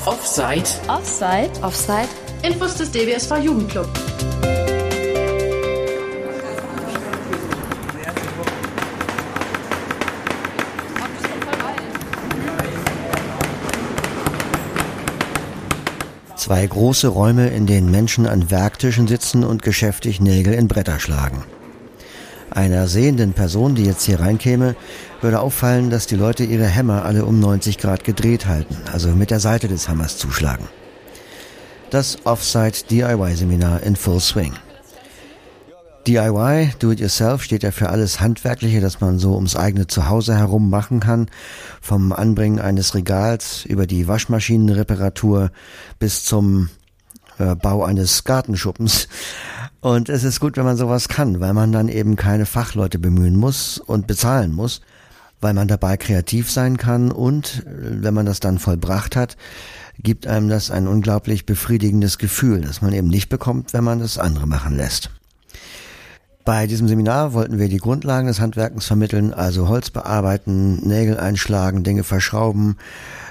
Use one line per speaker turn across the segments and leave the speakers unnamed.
auf Offside.
Offside.
Offside.
Infos des DBSV Jugendclub.
Zwei große Räume, in denen Menschen an Werktischen sitzen und geschäftig Nägel in Bretter schlagen. Einer sehenden Person, die jetzt hier reinkäme, würde auffallen, dass die Leute ihre Hämmer alle um 90 Grad gedreht halten, also mit der Seite des Hammers zuschlagen. Das Offsite DIY Seminar in Full Swing. DIY, Do It Yourself, steht ja für alles Handwerkliche, das man so ums eigene Zuhause herum machen kann. Vom Anbringen eines Regals über die Waschmaschinenreparatur bis zum äh, Bau eines Gartenschuppens. Und es ist gut, wenn man sowas kann, weil man dann eben keine Fachleute bemühen muss und bezahlen muss, weil man dabei kreativ sein kann und äh, wenn man das dann vollbracht hat, gibt einem das ein unglaublich befriedigendes Gefühl, das man eben nicht bekommt, wenn man das andere machen lässt. Bei diesem Seminar wollten wir die Grundlagen des Handwerkens vermitteln, also Holz bearbeiten, Nägel einschlagen, Dinge verschrauben,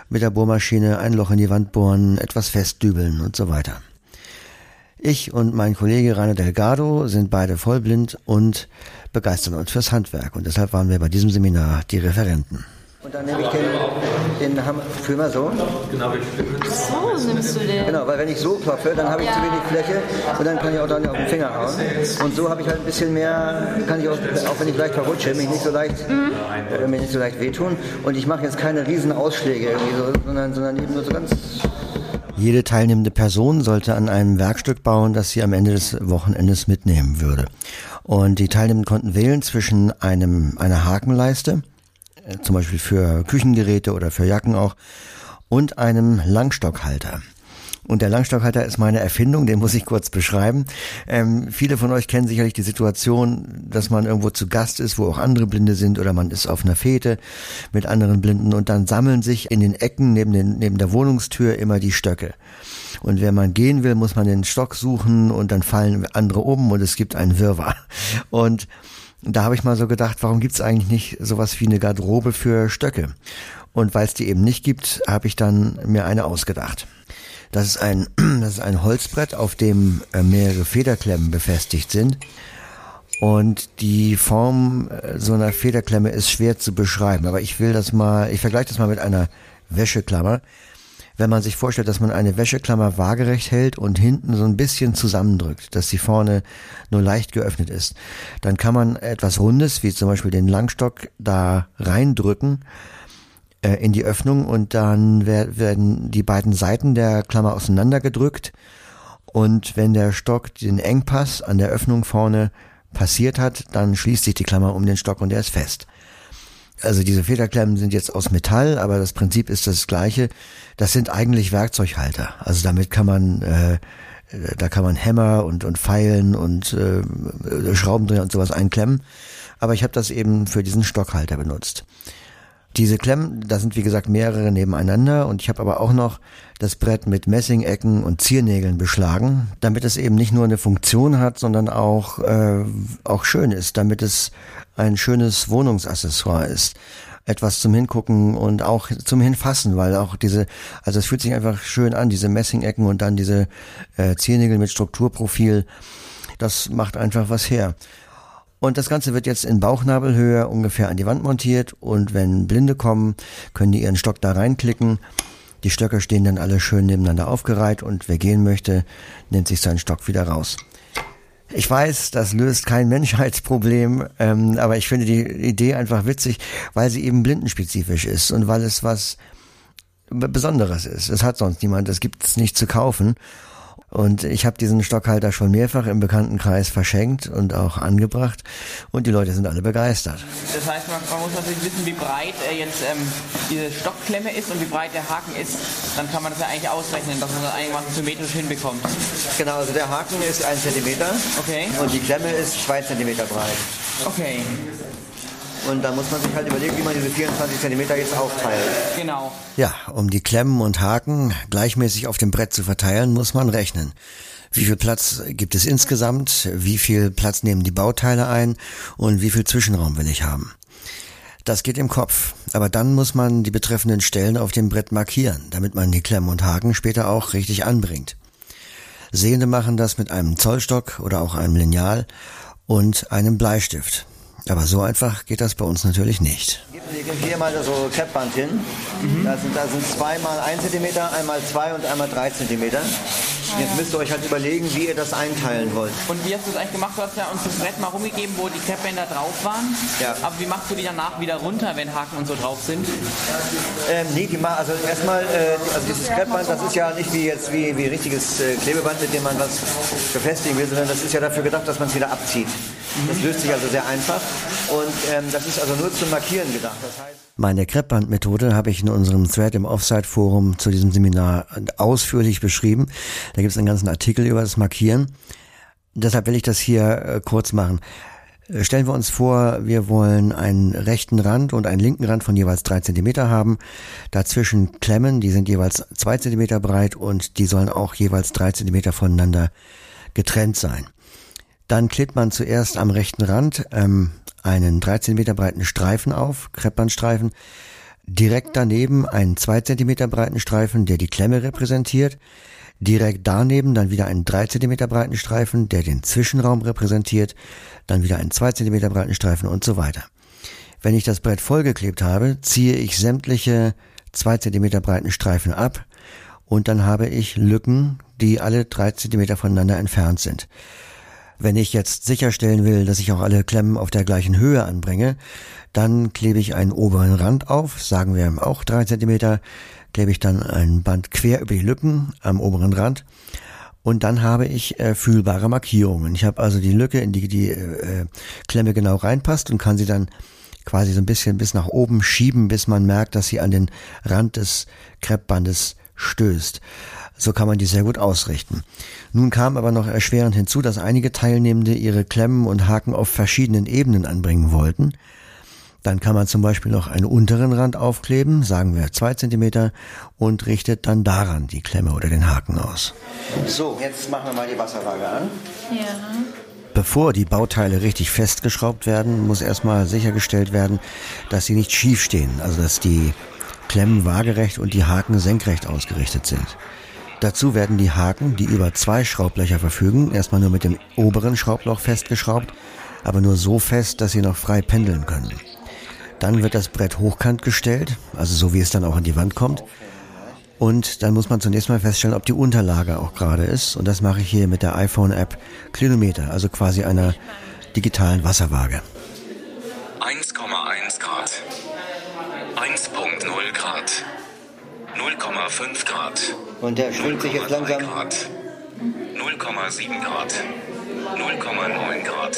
mit der Bohrmaschine ein Loch in die Wand bohren, etwas festdübeln und so weiter. Ich und mein Kollege Rainer Delgado sind beide vollblind und begeistern uns fürs Handwerk und deshalb waren wir bei diesem Seminar die Referenten.
Und dann nehme ich den, den Hammer, fühl mal so.
Genau, so nimmst du den.
Genau, weil wenn ich so klopfe, dann habe ich ja. zu wenig Fläche und dann kann ich auch dann auf den Finger hauen. Und so habe ich halt ein bisschen mehr, kann ich auch, auch wenn ich leicht verrutsche, mich nicht so leicht, mhm. äh, mir nicht so leicht wehtun. Und ich mache jetzt keine riesen Ausschläge irgendwie so, sondern, sondern eben nur so ganz
jede teilnehmende Person sollte an einem Werkstück bauen, das sie am Ende des Wochenendes mitnehmen würde. Und die Teilnehmenden konnten wählen zwischen einem, einer Hakenleiste, äh, zum Beispiel für Küchengeräte oder für Jacken auch, und einem Langstockhalter. Und der Langstockhalter ist meine Erfindung, den muss ich kurz beschreiben. Ähm, viele von euch kennen sicherlich die Situation, dass man irgendwo zu Gast ist, wo auch andere Blinde sind oder man ist auf einer Fete mit anderen Blinden und dann sammeln sich in den Ecken neben, den, neben der Wohnungstür immer die Stöcke. Und wenn man gehen will, muss man den Stock suchen und dann fallen andere um und es gibt einen Wirrwarr. Und da habe ich mal so gedacht, warum gibt es eigentlich nicht sowas wie eine Garderobe für Stöcke? Und weil es die eben nicht gibt, habe ich dann mir eine ausgedacht. Das ist ein, das ist ein Holzbrett, auf dem äh, mehrere Federklemmen befestigt sind. Und die Form äh, so einer Federklemme ist schwer zu beschreiben. Aber ich will das mal, ich vergleiche das mal mit einer Wäscheklammer. Wenn man sich vorstellt, dass man eine Wäscheklammer waagerecht hält und hinten so ein bisschen zusammendrückt, dass sie vorne nur leicht geöffnet ist, dann kann man etwas Rundes, wie zum Beispiel den Langstock, da reindrücken äh, in die Öffnung und dann werden die beiden Seiten der Klammer auseinandergedrückt und wenn der Stock den Engpass an der Öffnung vorne passiert hat, dann schließt sich die Klammer um den Stock und er ist fest. Also diese Federklemmen sind jetzt aus Metall, aber das Prinzip ist das gleiche. Das sind eigentlich Werkzeughalter. Also damit kann man äh, da kann man Hämmer und und Pfeilen und äh, Schraubendreher und sowas einklemmen. Aber ich habe das eben für diesen Stockhalter benutzt. Diese Klemmen, da sind wie gesagt mehrere nebeneinander. Und ich habe aber auch noch das Brett mit Messingecken und Ziernägeln beschlagen, damit es eben nicht nur eine Funktion hat, sondern auch äh, auch schön ist, damit es ein schönes Wohnungsaccessoire ist. Etwas zum Hingucken und auch zum Hinfassen, weil auch diese, also es fühlt sich einfach schön an, diese Messingecken und dann diese äh, Ziernägel mit Strukturprofil, das macht einfach was her. Und das Ganze wird jetzt in Bauchnabelhöhe ungefähr an die Wand montiert und wenn Blinde kommen, können die ihren Stock da reinklicken. Die Stöcke stehen dann alle schön nebeneinander aufgereiht und wer gehen möchte, nimmt sich seinen Stock wieder raus. Ich weiß, das löst kein Menschheitsproblem, ähm, aber ich finde die Idee einfach witzig, weil sie eben blindenspezifisch ist und weil es was Besonderes ist. Es hat sonst niemand, es gibt es nicht zu kaufen. Und ich habe diesen Stockhalter schon mehrfach im Bekanntenkreis verschenkt und auch angebracht und die Leute sind alle begeistert.
Das heißt, man, man muss natürlich wissen, wie breit äh, jetzt ähm, diese Stockklemme ist und wie breit der Haken ist. Dann kann man das ja eigentlich ausrechnen, dass man das einigermaßen symmetrisch hinbekommt.
Genau, also der Haken ist ein Zentimeter
okay.
und die Klemme ist zwei Zentimeter breit.
Okay.
Und da muss man sich halt überlegen, wie man diese 24 Zentimeter jetzt aufteilt.
Genau.
Ja, um die Klemmen und Haken gleichmäßig auf dem Brett zu verteilen, muss man rechnen. Wie viel Platz gibt es insgesamt? Wie viel Platz nehmen die Bauteile ein? Und wie viel Zwischenraum will ich haben? Das geht im Kopf, aber dann muss man die betreffenden Stellen auf dem Brett markieren, damit man die Klemmen und Haken später auch richtig anbringt. Sehende machen das mit einem Zollstock oder auch einem Lineal und einem Bleistift. Aber so einfach geht das bei uns natürlich nicht.
Hier mal so Kreppband hin. Mhm. Da, sind, da sind zweimal ein Zentimeter, einmal zwei und einmal drei Zentimeter. Jetzt müsst ihr euch halt überlegen, wie ihr das einteilen wollt.
Und wie hast du das eigentlich gemacht? Du hast ja uns das Brett mal rumgegeben, wo die Kreppbänder drauf waren. Ja. Aber wie machst du die danach wieder runter, wenn Haken und so drauf sind?
Ähm, nee, die mal, also erstmal, äh, also dieses Kreppband, das ist ja nicht wie jetzt wie, wie richtiges äh, Klebeband, mit dem man was befestigen will, sondern das ist ja dafür gedacht, dass man es wieder abzieht. Das löst sich also sehr einfach und ähm, das ist also nur zum Markieren gedacht. Das heißt
meine Kreppbandmethode habe ich in unserem Thread im Offside-Forum zu diesem Seminar ausführlich beschrieben. Da gibt es einen ganzen Artikel über das Markieren. Deshalb will ich das hier äh, kurz machen. Äh, stellen wir uns vor, wir wollen einen rechten Rand und einen linken Rand von jeweils drei Zentimeter haben. Dazwischen Klemmen, die sind jeweils zwei Zentimeter breit und die sollen auch jeweils drei Zentimeter voneinander getrennt sein. Dann klebt man zuerst am rechten Rand ähm, einen 13 Meter breiten Streifen auf, Kreppbandstreifen, direkt daneben einen 2 Zentimeter breiten Streifen, der die Klemme repräsentiert, direkt daneben dann wieder einen 3 Zentimeter breiten Streifen, der den Zwischenraum repräsentiert, dann wieder einen 2 Zentimeter breiten Streifen und so weiter. Wenn ich das Brett vollgeklebt habe, ziehe ich sämtliche 2 Zentimeter breiten Streifen ab und dann habe ich Lücken, die alle 3 Zentimeter voneinander entfernt sind. Wenn ich jetzt sicherstellen will, dass ich auch alle Klemmen auf der gleichen Höhe anbringe, dann klebe ich einen oberen Rand auf, sagen wir auch drei Zentimeter, klebe ich dann ein Band quer über die Lücken am oberen Rand und dann habe ich äh, fühlbare Markierungen. Ich habe also die Lücke, in die die äh, Klemme genau reinpasst und kann sie dann quasi so ein bisschen bis nach oben schieben, bis man merkt, dass sie an den Rand des Kreppbandes stößt. So kann man die sehr gut ausrichten. Nun kam aber noch erschwerend hinzu, dass einige Teilnehmende ihre Klemmen und Haken auf verschiedenen Ebenen anbringen wollten. Dann kann man zum Beispiel noch einen unteren Rand aufkleben, sagen wir zwei Zentimeter, und richtet dann daran die Klemme oder den Haken aus.
So, jetzt machen wir mal die Wasserwaage an. Ja.
Bevor die Bauteile richtig festgeschraubt werden, muss erstmal sichergestellt werden, dass sie nicht schief stehen, also dass die Klemmen waagerecht und die Haken senkrecht ausgerichtet sind. Dazu werden die Haken, die über zwei Schraublöcher verfügen, erstmal nur mit dem oberen Schraubloch festgeschraubt, aber nur so fest, dass sie noch frei pendeln können. Dann wird das Brett hochkant gestellt, also so wie es dann auch an die Wand kommt. Und dann muss man zunächst mal feststellen, ob die Unterlage auch gerade ist. Und das mache ich hier mit der iPhone-App Klinometer, also quasi einer digitalen Wasserwaage.
1,1 0,5 Grad.
Und der schwingt sich jetzt langsam. 0,7
Grad. 0,9 Grad.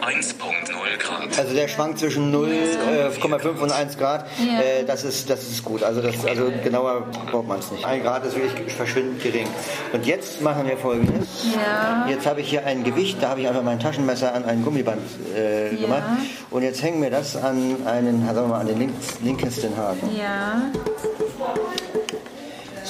1.0 Grad.
Also der schwankt zwischen 0,5 äh, und 1 Grad. Ja. Äh, das, ist, das ist gut. Also, das, also genauer braucht man es nicht. 1 Grad ist wirklich verschwindend gering. Und jetzt machen wir folgendes. Ja. Jetzt habe ich hier ein Gewicht, da habe ich einfach mein Taschenmesser an ein Gummiband äh, ja. gemacht. Und jetzt hängen wir das an einen, sagen wir mal, an den links, linkesten Haken. Ja.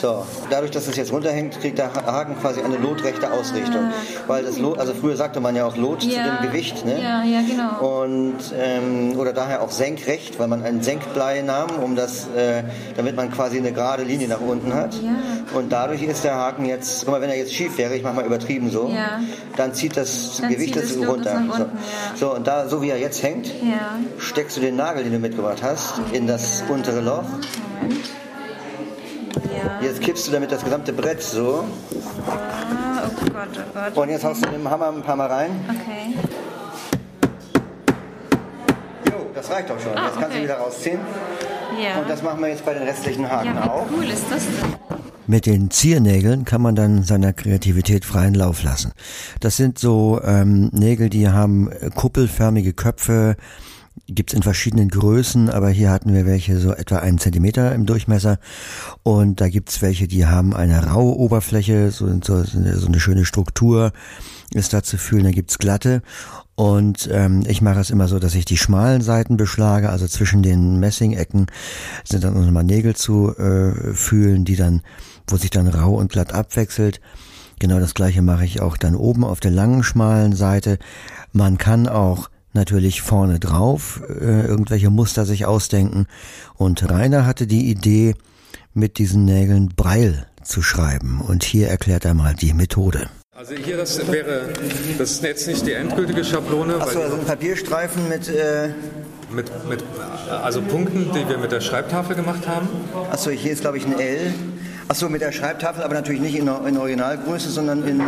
So, dadurch, dass es jetzt runterhängt, kriegt der Haken quasi eine lotrechte Ausrichtung. Weil das Lot, also früher sagte man ja auch Lot ja. zu dem Gewicht, ne?
Ja, ja, genau.
Und, ähm, oder daher auch senkrecht, weil man ein Senkblei nahm, um das, äh, damit man quasi eine gerade Linie nach unten hat. Ja. Und dadurch ist der Haken jetzt, guck mal, wenn er jetzt schief wäre, ich mache mal übertrieben so, ja. dann zieht das dann Gewicht zieht das runter. Unten, so. Ja. so. und da, so wie er jetzt hängt, steckst du den Nagel, den du mitgebracht hast, in das untere Loch. Moment. Jetzt kippst du damit das gesamte Brett so.
Ah, oh Gott, oh Gott.
Und jetzt haust du mit dem Hammer ein paar Mal rein.
Okay.
Jo, das reicht doch schon. Ah, jetzt kannst okay. du wieder rausziehen. Ja. Und das machen wir jetzt bei den restlichen Haken ja, wie auch.
cool ist das denn?
Mit den Ziernägeln kann man dann seiner Kreativität freien Lauf lassen. Das sind so ähm, Nägel, die haben kuppelförmige Köpfe, gibt's in verschiedenen Größen, aber hier hatten wir welche so etwa einen Zentimeter im Durchmesser und da gibt's welche, die haben eine raue Oberfläche, so, so, so eine schöne Struktur ist da zu fühlen, da gibt's glatte und ähm, ich mache es immer so, dass ich die schmalen Seiten beschlage, also zwischen den Messingecken sind dann nochmal Nägel zu äh, fühlen, die dann, wo sich dann rau und glatt abwechselt. Genau das gleiche mache ich auch dann oben auf der langen, schmalen Seite. Man kann auch natürlich vorne drauf äh, irgendwelche Muster sich ausdenken. Und Rainer hatte die Idee, mit diesen Nägeln Breil zu schreiben. Und hier erklärt er mal die Methode.
Also hier, das wäre, das ist jetzt nicht die endgültige Schablone,
Achso, also ein Papierstreifen mit, äh,
mit, mit also Punkten, die wir mit der Schreibtafel gemacht haben.
achso, hier ist glaube ich ein L. Achso, mit der Schreibtafel, aber natürlich nicht in, in Originalgröße, sondern in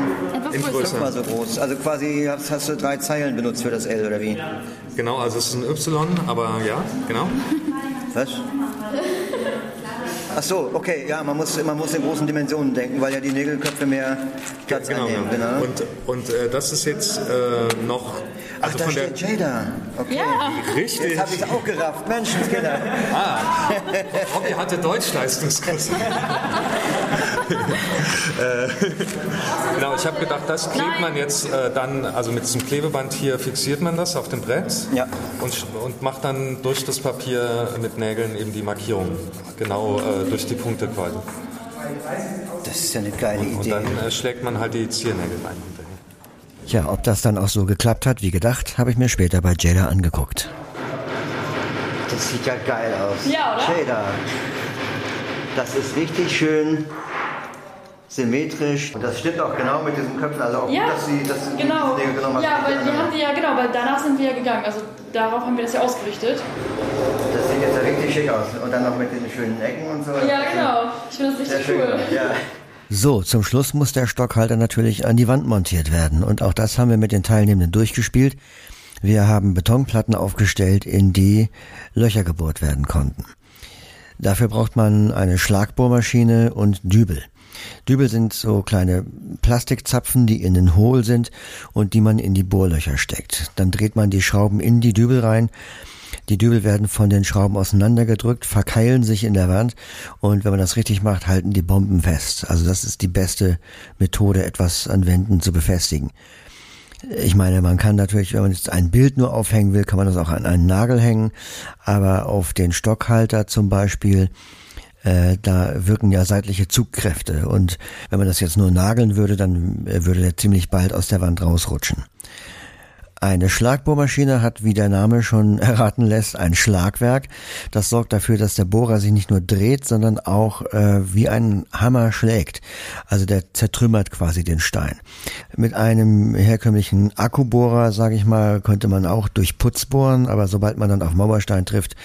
Etwas größer.
so groß. Also quasi hast, hast du drei Zeilen benutzt für das L oder wie?
Genau, also es ist ein Y, aber ja, genau.
Was? Ach so, okay, ja, man muss, man muss in großen Dimensionen denken, weil ja die Nägelköpfe mehr Platz
Genau,
einnehmen.
genau.
Genau.
Und, und äh, das ist jetzt äh, noch,
Ach,
also
da
von der,
steht Jada. Okay.
richtig.
Jetzt habe ich es auch gerafft. Menschenskinder.
Hobby hatte Deutschleistungskurs. äh, genau, ich habe gedacht, das klebt man jetzt äh, dann, also mit diesem Klebeband hier fixiert man das auf dem Brett
Ja.
und, und macht dann durch das Papier mit Nägeln eben die Markierung, genau äh, durch die Punkte quasi.
Das ist ja eine geile
Und
Idee.
dann äh, schlägt man halt die Ziernägel rein.
Ja, ob das dann auch so geklappt hat, wie gedacht, habe ich mir später bei Jada angeguckt.
Das sieht ja geil aus.
Ja, oder?
Jada. Das ist richtig schön symmetrisch. Und das stimmt auch genau mit diesen Köpfen. Also auch
Ja,
gut, dass sie das
genau.
genommen haben.
Ja, weil wir haben die ja, genau, weil danach sind wir ja gegangen. Also darauf haben wir das ja ausgerichtet.
Das sieht jetzt ja richtig schick aus. Und dann noch mit den schönen Ecken und so.
Ja, genau. Ich finde das
Sehr
richtig
schön.
cool.
Ja.
So, zum Schluss muss der Stockhalter natürlich an die Wand montiert werden. Und auch das haben wir mit den Teilnehmenden durchgespielt. Wir haben Betonplatten aufgestellt, in die Löcher gebohrt werden konnten. Dafür braucht man eine Schlagbohrmaschine und Dübel. Dübel sind so kleine Plastikzapfen, die innen hohl sind und die man in die Bohrlöcher steckt. Dann dreht man die Schrauben in die Dübel rein. Die Dübel werden von den Schrauben auseinandergedrückt, verkeilen sich in der Wand und wenn man das richtig macht, halten die Bomben fest. Also das ist die beste Methode, etwas an Wänden zu befestigen. Ich meine, man kann natürlich, wenn man jetzt ein Bild nur aufhängen will, kann man das auch an einen Nagel hängen, aber auf den Stockhalter zum Beispiel, äh, da wirken ja seitliche Zugkräfte und wenn man das jetzt nur nageln würde, dann äh, würde der ziemlich bald aus der Wand rausrutschen. Eine Schlagbohrmaschine hat, wie der Name schon erraten lässt, ein Schlagwerk. Das sorgt dafür, dass der Bohrer sich nicht nur dreht, sondern auch äh, wie ein Hammer schlägt. Also der zertrümmert quasi den Stein. Mit einem herkömmlichen Akkubohrer, sage ich mal, könnte man auch durch Putz bohren, aber sobald man dann auf Mauerstein trifft,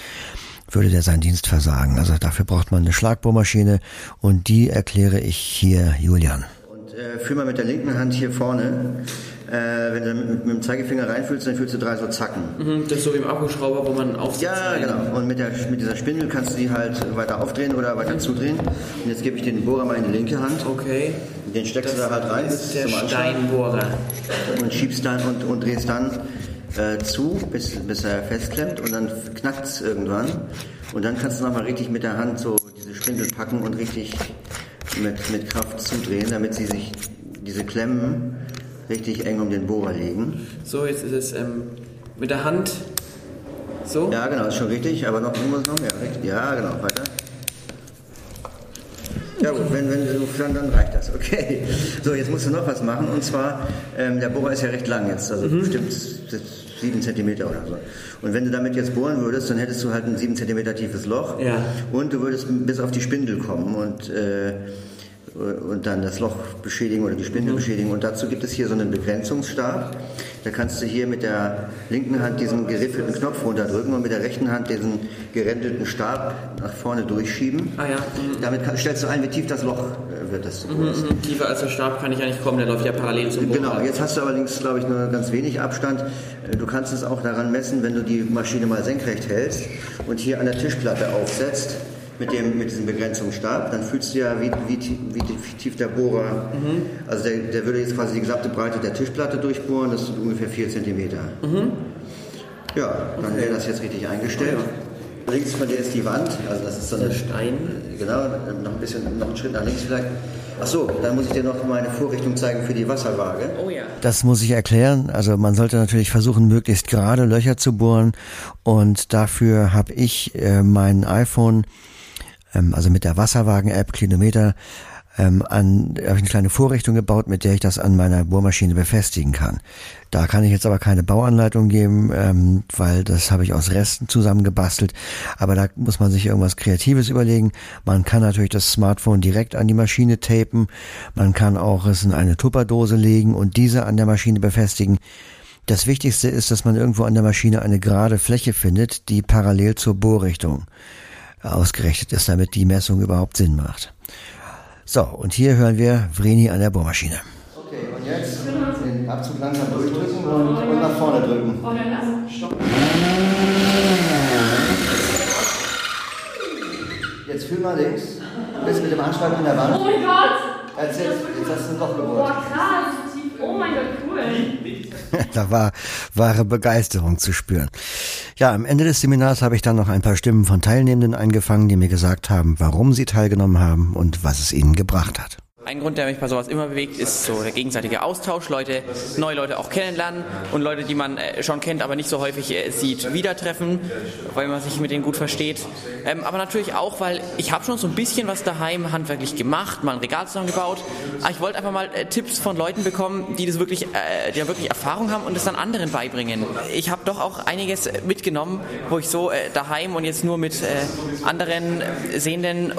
würde der seinen Dienst versagen. Also dafür braucht man eine Schlagbohrmaschine und die erkläre ich hier Julian.
Und äh, fühl mal mit der linken Hand hier vorne. Äh, wenn du mit, mit dem Zeigefinger reinfühlst, dann fühlst du drei so Zacken.
Mhm, Das ist so wie im Akkuschrauber, wo man aufsetzt.
Ja, genau. Und mit, der, mit dieser Spindel kannst du die halt weiter aufdrehen oder weiter zudrehen. Und jetzt gebe ich den Bohrer mal in die linke Hand.
Okay.
Den steckst du da halt rein
Das
bis
ist der Steinbohrer.
und schiebst dann und, und drehst dann äh, zu, bis, bis er festklemmt und dann knackt es irgendwann. Und dann kannst du nochmal richtig mit der Hand so diese Spindel packen und richtig mit, mit Kraft zudrehen, damit sie sich, diese Klemmen, richtig eng um den Bohrer legen.
So, jetzt ist es ähm, mit der Hand. So.
Ja, genau, ist schon richtig, aber noch, muss noch mehr. Richtig. Ja, genau, weiter. Ja gut, wenn, wenn du dann, dann reicht das, okay. So, jetzt musst du noch was machen und zwar, ähm, der Bohrer ist ja recht lang jetzt, also bestimmt sieben Zentimeter oder so. Und wenn du damit jetzt bohren würdest, dann hättest du halt ein sieben Zentimeter tiefes Loch
Ja.
und du würdest bis auf die Spindel kommen und äh, und dann das Loch beschädigen oder die Spindel beschädigen. Und dazu gibt es hier so einen Begrenzungsstab. Da kannst du hier mit der linken Hand diesen geriffelten Knopf runterdrücken und mit der rechten Hand diesen gerändelten Stab nach vorne durchschieben.
Ah ja. Mhm.
Damit kann, stellst du ein, wie tief das Loch äh, wird, das du bohrst.
Mhm, Tiefer als der Stab kann ich ja nicht kommen, der läuft ja parallel zum Bohrer.
Genau, jetzt hast du allerdings, glaube ich, nur ganz wenig Abstand. Äh, Du kannst es auch daran messen, wenn du die Maschine mal senkrecht hältst und hier an der Tischplatte aufsetzt mit, dem, mit diesem Begrenzungsstab, dann fühlst du ja, wie, wie, wie tief- tief der Bohrer, also der, der würde jetzt quasi die gesamte Breite der Tischplatte durchbohren, das sind ungefähr 4 cm. Ja, dann wäre das jetzt richtig eingestellt. Links von dir ist die Wand, also das ist so
Der Stein.
Genau, noch ein bisschen, noch einen Schritt nach links vielleicht. Ach so, dann muss ich dir noch meine Vorrichtung zeigen für die Wasserwaage.
Oh ja.
Das muss ich erklären. Also man sollte natürlich versuchen, möglichst gerade Löcher zu bohren. Und dafür habe ich äh, mein iPhone, ähm, also mit der Wasserwagen-App Klinometer, ähm, an, habe ich eine kleine Vorrichtung gebaut, mit der ich das an meiner Bohrmaschine befestigen kann. Da kann ich jetzt aber keine Bauanleitung geben, ähm, weil das habe ich aus Resten zusammengebastelt. Aber da muss man sich irgendwas Kreatives überlegen. Man kann natürlich das Smartphone direkt an die Maschine tapen. Man kann auch es in eine Tupperdose legen und diese an der Maschine befestigen. Das Wichtigste ist, dass man irgendwo an der Maschine eine gerade Fläche findet, die parallel zur Bohrrichtung ausgerichtet ist, damit die Messung überhaupt Sinn macht. So, und hier hören wir Vreni an der Bohrmaschine.
Okay, und jetzt den Abzug langsam durchdrücken und, und nach vorne drücken. Jetzt fühl mal links. Du bist mit dem Anschlag in der Wand.
Oh mein Gott!
Erzähl, jetzt hast du ein Loch gebohrt.
Boah, krass. Oh mein Gott, cool.
da war wahre Begeisterung zu spüren. Ja, am Ende des Seminars habe ich dann noch ein paar Stimmen von Teilnehmenden eingefangen, die mir gesagt haben, warum sie teilgenommen haben und was es ihnen gebracht hat.
Ein Grund, der mich bei sowas immer bewegt, ist so der gegenseitige Austausch, Leute, neue Leute auch kennenlernen und Leute, die man äh, schon kennt, aber nicht so häufig äh, sieht, wieder treffen, weil man sich mit denen gut versteht. Ähm, aber natürlich auch, weil ich habe schon so ein bisschen was daheim handwerklich gemacht, mal ein Regal zusammengebaut, aber ich wollte einfach mal äh, Tipps von Leuten bekommen, die das wirklich, die ja wirklich Erfahrung haben und es dann anderen beibringen. Ich habe doch auch einiges mitgenommen, wo ich so daheim und jetzt nur mit anderen Sehenden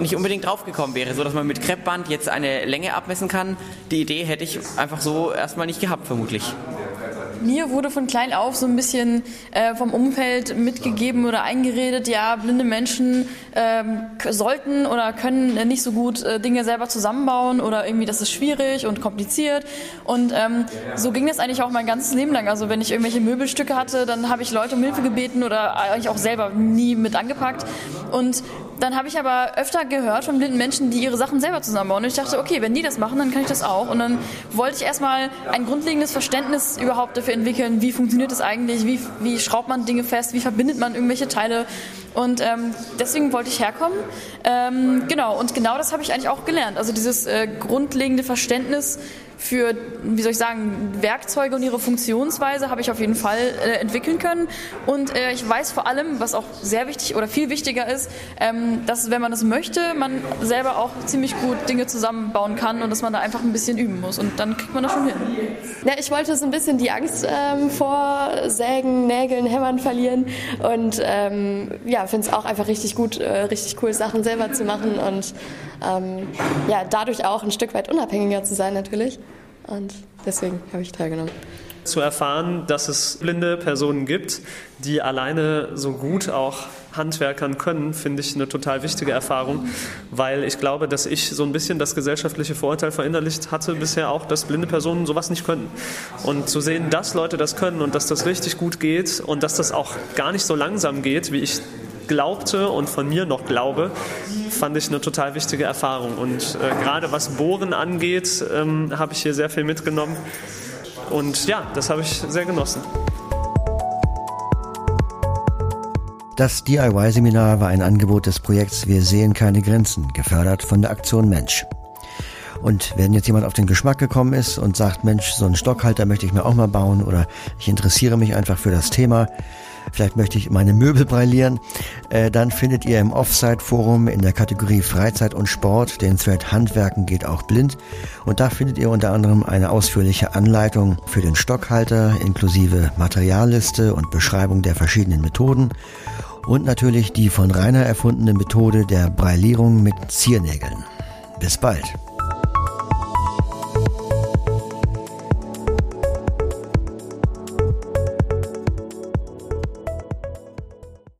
nicht unbedingt draufgekommen wäre, so dass man mit Kreppband jetzt eine Länge abmessen kann. Die Idee hätte ich einfach so erstmal nicht gehabt, vermutlich.
Mir wurde von klein auf so ein bisschen äh, vom Umfeld mitgegeben oder eingeredet, ja, blinde Menschen ähm, sollten oder können äh, nicht so gut äh, Dinge selber zusammenbauen oder irgendwie das ist schwierig und kompliziert. Und ähm, so ging das eigentlich auch mein ganzes Leben lang. Also wenn ich irgendwelche Möbelstücke hatte, dann habe ich Leute um Hilfe gebeten oder eigentlich auch selber nie mit angepackt. Und dann habe ich aber öfter gehört von blinden Menschen, die ihre Sachen selber zusammenbauen. Und ich dachte, okay, wenn die das machen, dann kann ich das auch. Und dann wollte ich erstmal ein grundlegendes Verständnis überhaupt dafür entwickeln, wie funktioniert das eigentlich, wie, wie schraubt man Dinge fest, wie verbindet man irgendwelche Teile. Und ähm, deswegen wollte ich herkommen. Ähm, genau, und genau das habe ich eigentlich auch gelernt. Also dieses äh, grundlegende Verständnis für, wie soll ich sagen, Werkzeuge und ihre Funktionsweise habe ich auf jeden Fall äh, entwickeln können. Und äh, ich weiß vor allem, was auch sehr wichtig oder viel wichtiger ist, ähm, dass wenn man es möchte, man selber auch ziemlich gut Dinge zusammenbauen kann und dass man da einfach ein bisschen üben muss. Und dann kriegt man das schon hin.
Ja, ich wollte so ein bisschen die Angst ähm, vor Sägen, Nägeln, Hämmern verlieren und ähm, ja, finde es auch einfach richtig gut, äh, richtig cool, Sachen selber zu machen und ähm, ja, dadurch auch ein Stück weit unabhängiger zu sein natürlich. Und deswegen habe ich teilgenommen.
Zu erfahren, dass es blinde Personen gibt, die alleine so gut auch Handwerkern können, finde ich eine total wichtige Erfahrung, weil ich glaube, dass ich so ein bisschen das gesellschaftliche Vorurteil verinnerlicht hatte bisher auch, dass blinde Personen sowas nicht können. Und zu sehen, dass Leute das können und dass das richtig gut geht und dass das auch gar nicht so langsam geht, wie ich glaubte und von mir noch glaube, fand ich eine total wichtige Erfahrung. Und äh, gerade was Bohren angeht, ähm, habe ich hier sehr viel mitgenommen. Und ja, das habe ich sehr genossen.
Das DIY-Seminar war ein Angebot des Projekts Wir sehen keine Grenzen, gefördert von der Aktion Mensch. Und wenn jetzt jemand auf den Geschmack gekommen ist und sagt, Mensch, so einen Stockhalter möchte ich mir auch mal bauen oder ich interessiere mich einfach für das Thema, vielleicht möchte ich meine Möbel brillieren, äh, dann findet ihr im Offside-Forum in der Kategorie Freizeit und Sport den Thread Handwerken geht auch blind. Und da findet ihr unter anderem eine ausführliche Anleitung für den Stockhalter inklusive Materialliste und Beschreibung der verschiedenen Methoden und natürlich die von Rainer erfundene Methode der Breilierung mit Ziernägeln. Bis bald.